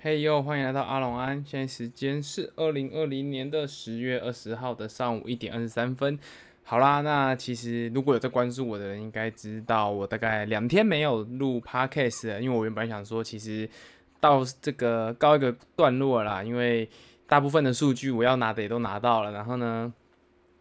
嘿呦，欢迎来到阿龙安。现在时间是二零二零年的十月二十号的上午一点二十三分。好啦，那其实如果有在关注我的人，应该知道我大概两天没有录 podcast 了，因为我原本想说，其实到这个告一个段落啦，因为大部分的数据我要拿的也都拿到了，然后呢，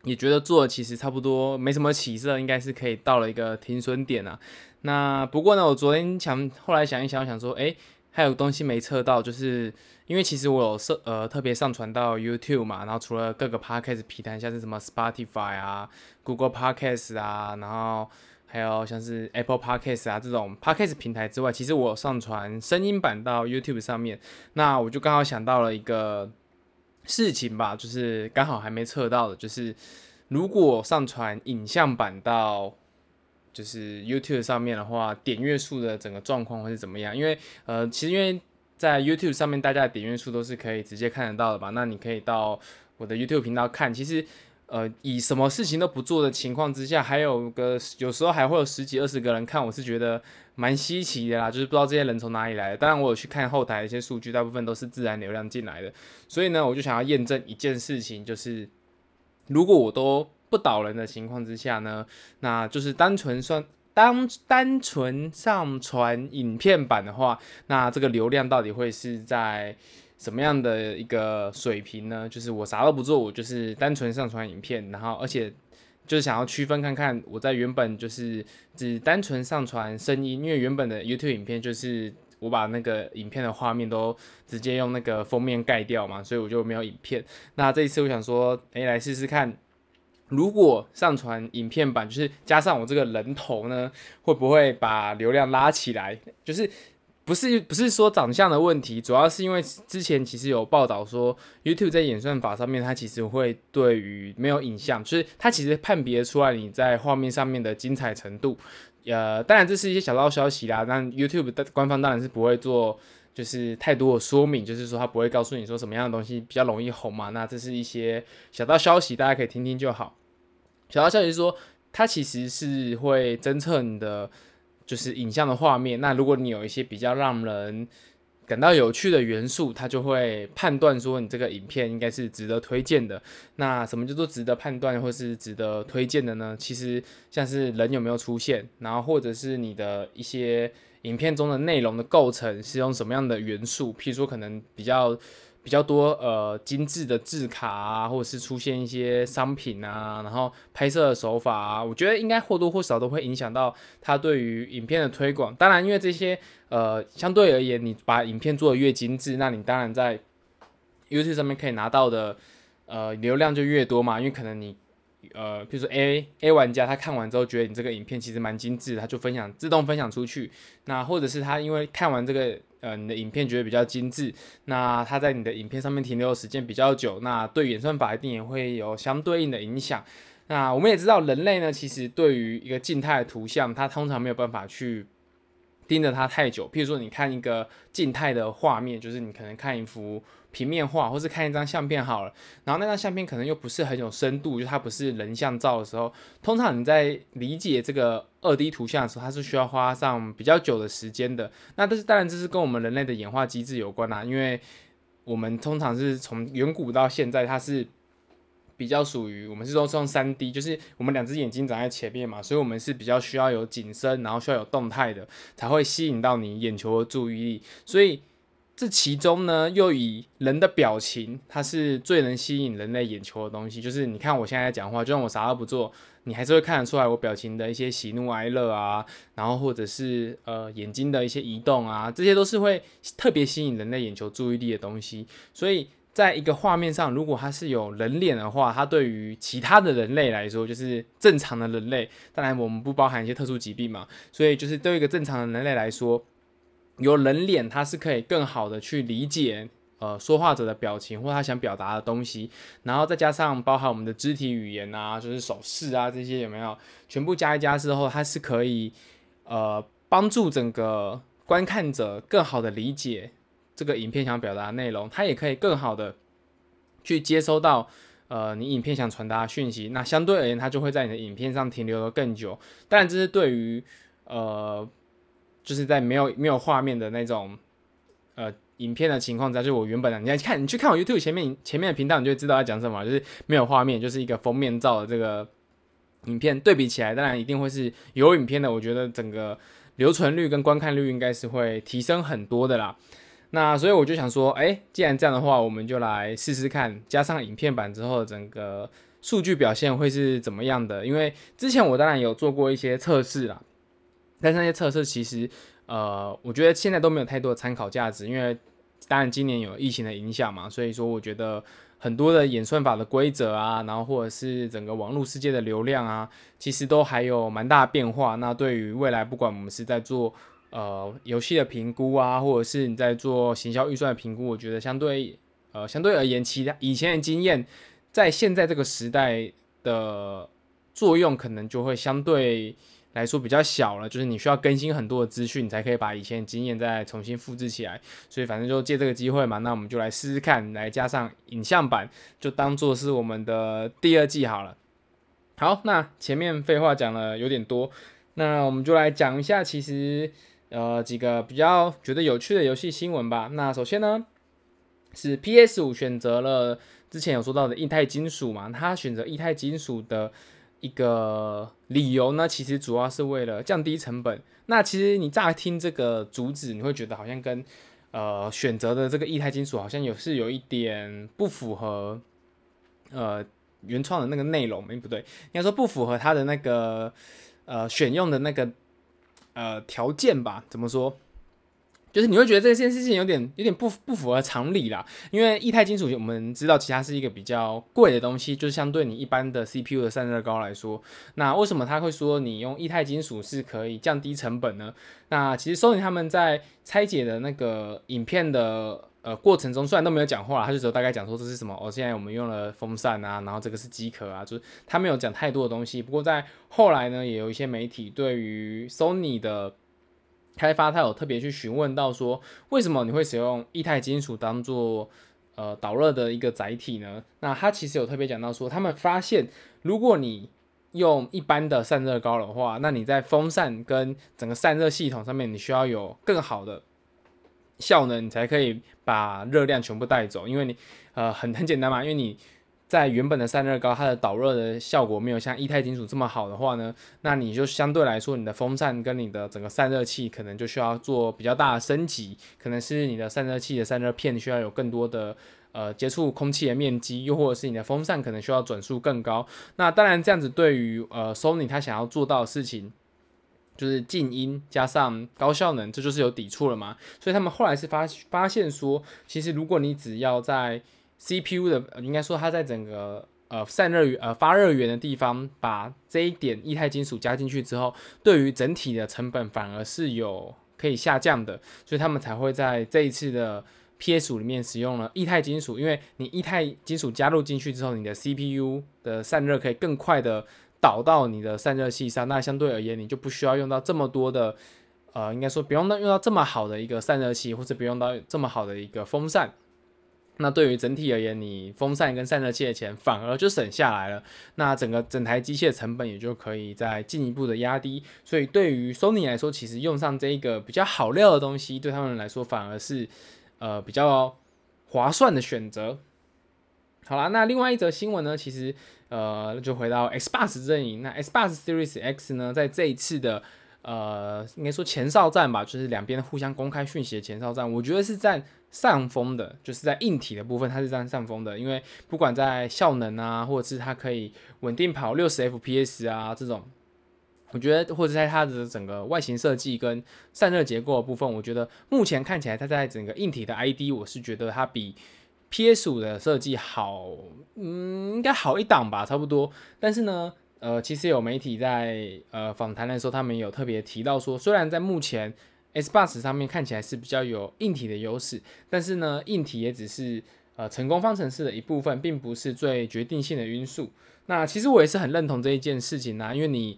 也觉得做的其实差不多没什么起色，应该是可以到了一个停损点啊。那不过呢，我昨天想，后来想一想，想说，诶。还有东西没测到，就是因为其实我有设呃特别上传到 YouTube 嘛，然后除了各个 Podcast 平台，像是什么 Spotify 啊、Google Podcast 啊，然后还有像是 Apple Podcast 啊这种 Podcast 平台之外，其实我有上传声音版到 YouTube 上面。那我就刚好想到了一个事情吧，就是刚好还没测到的，就是如果上传影像版到。就是 YouTube 上面的话，点阅数的整个状况会是怎么样？因为呃，其实因为在 YouTube 上面，大家的点阅数都是可以直接看得到的吧？那你可以到我的 YouTube 频道看。其实呃，以什么事情都不做的情况之下，还有个有时候还会有十几二十个人看，我是觉得蛮稀奇的啦。就是不知道这些人从哪里来的。当然，我有去看后台一些数据，大部分都是自然流量进来的。所以呢，我就想要验证一件事情，就是如果我都不导人的情况之下呢，那就是单纯算单单纯上传影片版的话，那这个流量到底会是在什么样的一个水平呢？就是我啥都不做，我就是单纯上传影片，然后而且就是想要区分看看，我在原本就是只单纯上传声音，因为原本的 YouTube 影片就是我把那个影片的画面都直接用那个封面盖掉嘛，所以我就没有影片。那这一次我想说，诶，来试试看。如果上传影片版，就是加上我这个人头呢，会不会把流量拉起来？就是不是不是说长相的问题，主要是因为之前其实有报道说，YouTube 在演算法上面，它其实会对于没有影像，就是它其实判别出来你在画面上面的精彩程度。呃，当然这是一些小道消息啦，但 YouTube 的官方当然是不会做，就是太多的说明，就是说它不会告诉你说什么样的东西比较容易红嘛。那这是一些小道消息，大家可以听听就好。小道消息是说，它其实是会侦测你的就是影像的画面。那如果你有一些比较让人感到有趣的元素，它就会判断说你这个影片应该是值得推荐的。那什么叫做值得判断或是值得推荐的呢？其实像是人有没有出现，然后或者是你的一些影片中的内容的构成是用什么样的元素，譬如说可能比较。比较多呃精致的字卡啊，或者是出现一些商品啊，然后拍摄的手法啊，我觉得应该或多或少都会影响到它对于影片的推广。当然，因为这些呃相对而言，你把影片做的越精致，那你当然在 YouTube 上面可以拿到的呃流量就越多嘛。因为可能你呃比如说 A A 玩家他看完之后觉得你这个影片其实蛮精致，他就分享自动分享出去。那或者是他因为看完这个。呃，你的影片觉得比较精致，那他在你的影片上面停留的时间比较久，那对演算法一定也会有相对应的影响。那我们也知道，人类呢，其实对于一个静态的图像，它通常没有办法去盯着它太久。譬如说，你看一个静态的画面，就是你可能看一幅。平面画，或是看一张相片好了，然后那张相片可能又不是很有深度，就它不是人像照的时候，通常你在理解这个二 D 图像的时候，它是需要花上比较久的时间的。那这是当然，这是跟我们人类的演化机制有关啦，因为我们通常是从远古到现在，它是比较属于我们是说是用三 D，就是我们两只眼睛长在前面嘛，所以我们是比较需要有景深，然后需要有动态的，才会吸引到你眼球的注意力，所以。这其中呢，又以人的表情，它是最能吸引人类眼球的东西。就是你看我现在在讲话，就算我啥都不做，你还是会看得出来我表情的一些喜怒哀乐啊，然后或者是呃眼睛的一些移动啊，这些都是会特别吸引人类眼球注意力的东西。所以在一个画面上，如果它是有人脸的话，它对于其他的人类来说，就是正常的人类，当然我们不包含一些特殊疾病嘛，所以就是对一个正常的人类来说。有人脸，它是可以更好的去理解呃说话者的表情或他想表达的东西，然后再加上包含我们的肢体语言啊，就是手势啊这些有没有？全部加一加之后，它是可以呃帮助整个观看者更好的理解这个影片想表达的内容，它也可以更好的去接收到呃你影片想传达的讯息。那相对而言，它就会在你的影片上停留的更久。当然，这是对于呃。就是在没有没有画面的那种呃影片的情况下，就我原本的，你要看，你去看我 YouTube 前面前面的频道，你就知道要讲什么，就是没有画面，就是一个封面照的这个影片对比起来，当然一定会是有影片的。我觉得整个留存率跟观看率应该是会提升很多的啦。那所以我就想说，哎，既然这样的话，我们就来试试看，加上影片版之后，整个数据表现会是怎么样的？因为之前我当然有做过一些测试啦，但是那些测试其实，呃，我觉得现在都没有太多的参考价值，因为当然今年有疫情的影响嘛，所以说我觉得很多的演算法的规则啊，然后或者是整个网络世界的流量啊，其实都还有蛮大的变化。那对于未来，不管我们是在做呃，游戏的评估啊，或者是你在做行销预算的评估，我觉得相对呃相对而言，其他以前的经验，在现在这个时代的作用，可能就会相对来说比较小了。就是你需要更新很多的资讯，你才可以把以前的经验再重新复制起来。所以反正就借这个机会嘛，那我们就来试试看，来加上影像版，就当做是我们的第二季好了。好，那前面废话讲了有点多，那我们就来讲一下，其实。呃，几个比较觉得有趣的游戏新闻吧。那首先呢，是 PS5 选择了之前有说到的液态金属嘛。它选择液态金属的一个理由呢，其实主要是为了降低成本。那其实你乍听这个主旨，你会觉得好像跟呃选择的这个液态金属好像有是有一点不符合呃原创的那个内容，诶，不对，应该说不符合它的那个呃选用的那个。呃，条件吧，怎么说？就是你会觉得这件事情有点有点不不符合常理啦。因为液态金属，我们知道其他是一个比较贵的东西，就是相对你一般的 CPU 的散热膏来说，那为什么他会说你用液态金属是可以降低成本呢？那其实 Sony 他们在拆解的那个影片的。呃，过程中虽然都没有讲话，他就只有大概讲说这是什么。哦，现在我们用了风扇啊，然后这个是机壳啊，就是他没有讲太多的东西。不过在后来呢，也有一些媒体对于 Sony 的开发，他有特别去询问到说，为什么你会使用液态金属当做呃导热的一个载体呢？那他其实有特别讲到说，他们发现如果你用一般的散热膏的话，那你在风扇跟整个散热系统上面，你需要有更好的。效能你才可以把热量全部带走，因为你呃很很简单嘛，因为你在原本的散热膏它的导热的效果没有像液态金属这么好的话呢，那你就相对来说你的风扇跟你的整个散热器可能就需要做比较大的升级，可能是你的散热器的散热片需要有更多的呃接触空气的面积，又或者是你的风扇可能需要转速更高。那当然这样子对于呃 Sony 它想要做到的事情。就是静音加上高效能，这就是有抵触了嘛？所以他们后来是发发现说，其实如果你只要在 CPU 的，应该说它在整个呃散热源呃发热源的地方，把这一点液态金属加进去之后，对于整体的成本反而是有可以下降的，所以他们才会在这一次的 PS5 里面使用了液态金属，因为你液态金属加入进去之后，你的 CPU 的散热可以更快的。导到你的散热器上，那相对而言，你就不需要用到这么多的，呃，应该说不用到用到这么好的一个散热器，或者不用到这么好的一个风扇。那对于整体而言，你风扇跟散热器的钱反而就省下来了，那整个整台机械成本也就可以再进一步的压低。所以对于 Sony 来说，其实用上这一个比较好料的东西，对他们来说反而是呃比较划算的选择。好啦，那另外一则新闻呢，其实。呃，就回到 Xbox 阵营。那 Xbox Series X 呢，在这一次的呃，应该说前哨战吧，就是两边互相公开讯息的前哨战，我觉得是占上风的，就是在硬体的部分它是占上风的。因为不管在效能啊，或者是它可以稳定跑六十 FPS 啊这种，我觉得或者在它的整个外形设计跟散热结构的部分，我觉得目前看起来它在整个硬体的 ID，我是觉得它比。PS5 的设计好，嗯，应该好一档吧，差不多。但是呢，呃，其实有媒体在呃访谈的时候，他们有特别提到说，虽然在目前 Xbox 上面看起来是比较有硬体的优势，但是呢，硬体也只是呃成功方程式的一部分，并不是最决定性的因素。那其实我也是很认同这一件事情啊，因为你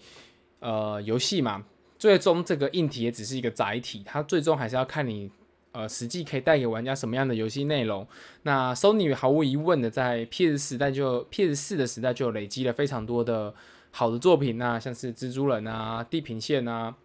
呃游戏嘛，最终这个硬体也只是一个载体，它最终还是要看你。呃，实际可以带给玩家什么样的游戏内容？那 Sony 毫无疑问的在 PS 时代就 PS 四的时代就累积了非常多的好的作品，那像是蜘蛛人啊、地平线啊，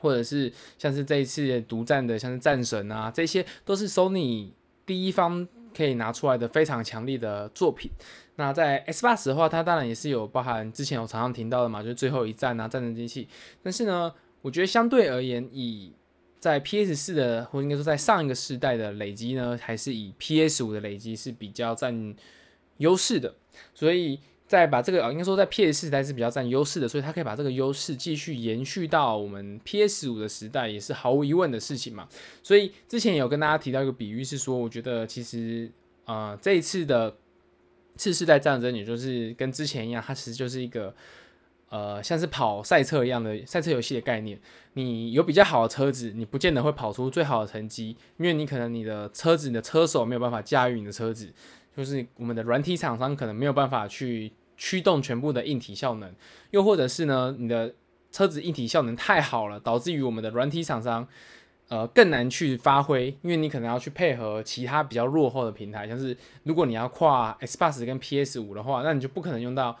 或者是像是这一次独占的，像是战神啊，这些都是 Sony 第一方可以拿出来的非常强力的作品。那在 Xbox 的话，它当然也是有包含之前我常常听到的嘛，就是最后一战啊，战争机器。但是呢，我觉得相对而言，以在 PS 四的，或应该说在上一个世代的累积呢，还是以 PS 五的累积是比较占优势的。所以。再把这个啊，应该说在 PS 时代是比较占优势的，所以它可以把这个优势继续延续到我们 PS 五的时代，也是毫无疑问的事情嘛。所以之前有跟大家提到一个比喻，是说我觉得其实啊、呃，这一次的次世代战争，也就是跟之前一样，它其实就是一个呃，像是跑赛车一样的赛车游戏的概念。你有比较好的车子，你不见得会跑出最好的成绩，因为你可能你的车子、你的车手没有办法驾驭你的车子。就是我们的软体厂商可能没有办法去驱动全部的硬体效能，又或者是呢，你的车子硬体效能太好了，导致于我们的软体厂商呃更难去发挥，因为你可能要去配合其他比较落后的平台，像是如果你要跨 Xbox 跟 PS 五的话，那你就不可能用到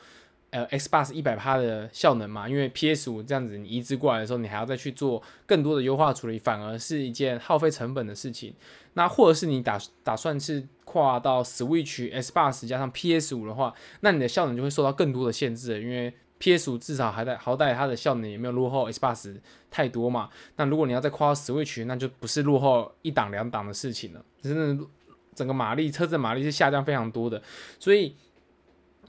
呃 Xbox 一百趴的效能嘛，因为 PS 五这样子你移植过来的时候，你还要再去做更多的优化处理，反而是一件耗费成本的事情。那或者是你打打算是跨到 Switch、Xbox 加上 PS 五的话，那你的效能就会受到更多的限制，因为 PS 五至少还在好歹它的效能也没有落后 Xbox 太多嘛。那如果你要再跨到 Switch，那就不是落后一档两档的事情了，真的整个马力车子马力是下降非常多的。所以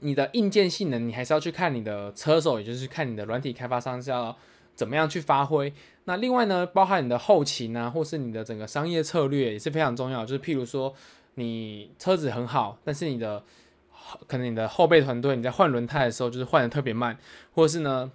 你的硬件性能，你还是要去看你的车手，也就是看你的软体开发商是要怎么样去发挥。那另外呢，包含你的后勤啊，或是你的整个商业策略也是非常重要。就是譬如说，你车子很好，但是你的可能你的后备团队你在换轮胎的时候就是换得特别慢，或是呢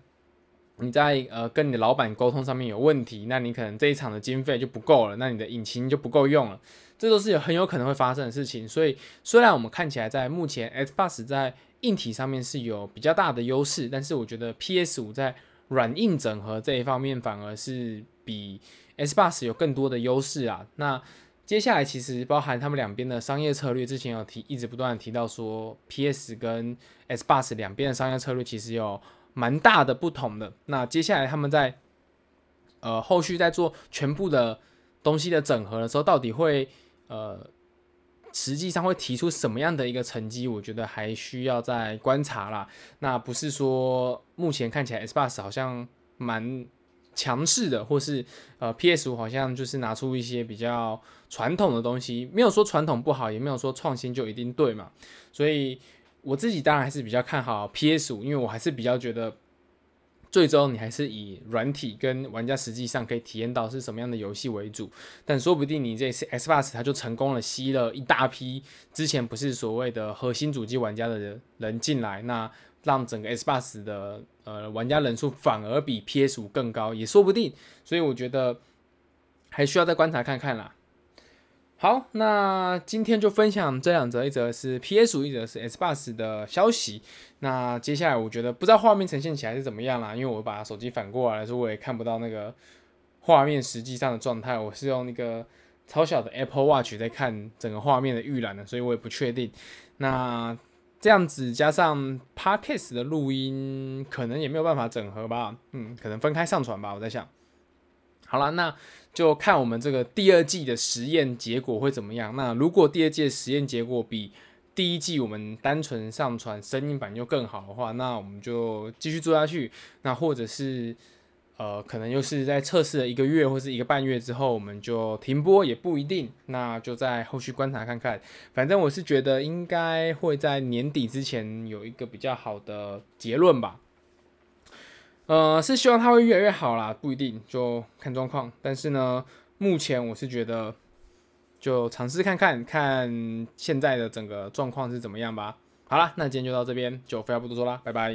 你在呃跟你的老板沟通上面有问题，那你可能这一场的经费就不够了，那你的引擎就不够用了，这都是有很有可能会发生的事情。所以虽然我们看起来在目前 Xbox 在硬体上面是有比较大的优势，但是我觉得 PS 五在软硬整合这一方面反而是比 Xbox 有更多的优势啊。那接下来其实包含他们两边的商业策略，之前有提，一直不断的提到说 PS 跟 Xbox 两边的商业策略其实有蛮大的不同的。那接下来他们在呃后续在做全部的东西的整合的时候，到底会呃。实际上会提出什么样的一个成绩，我觉得还需要再观察啦。那不是说目前看起来 Xbox 好像蛮强势的，或是呃 PS 五好像就是拿出一些比较传统的东西，没有说传统不好，也没有说创新就一定对嘛。所以我自己当然还是比较看好 PS 五，因为我还是比较觉得。最终你还是以软体跟玩家实际上可以体验到是什么样的游戏为主，但说不定你这次 Xbox 它就成功了吸了一大批之前不是所谓的核心主机玩家的人人进来，那让整个 Xbox 的呃玩家人数反而比 PS 五更高也说不定，所以我觉得还需要再观察看看啦。好，那今天就分享这两则，一则是 PS，一则是 Xbox 的消息。那接下来我觉得不知道画面呈现起来是怎么样啦，因为我把手机反过来的时候，我也看不到那个画面实际上的状态。我是用那个超小的 Apple Watch 在看整个画面的预览的，所以我也不确定。那这样子加上 Podcast 的录音，可能也没有办法整合吧？嗯，可能分开上传吧。我在想。好了，那。就看我们这个第二季的实验结果会怎么样。那如果第二季的实验结果比第一季我们单纯上传声音版就更好的话，那我们就继续做下去。那或者是呃，可能又是在测试了一个月或是一个半月之后，我们就停播也不一定。那就在后续观察看看。反正我是觉得应该会在年底之前有一个比较好的结论吧。呃，是希望它会越来越好啦，不一定，就看状况。但是呢，目前我是觉得，就尝试看看，看现在的整个状况是怎么样吧。好啦，那今天就到这边，就废话不多说啦，拜拜。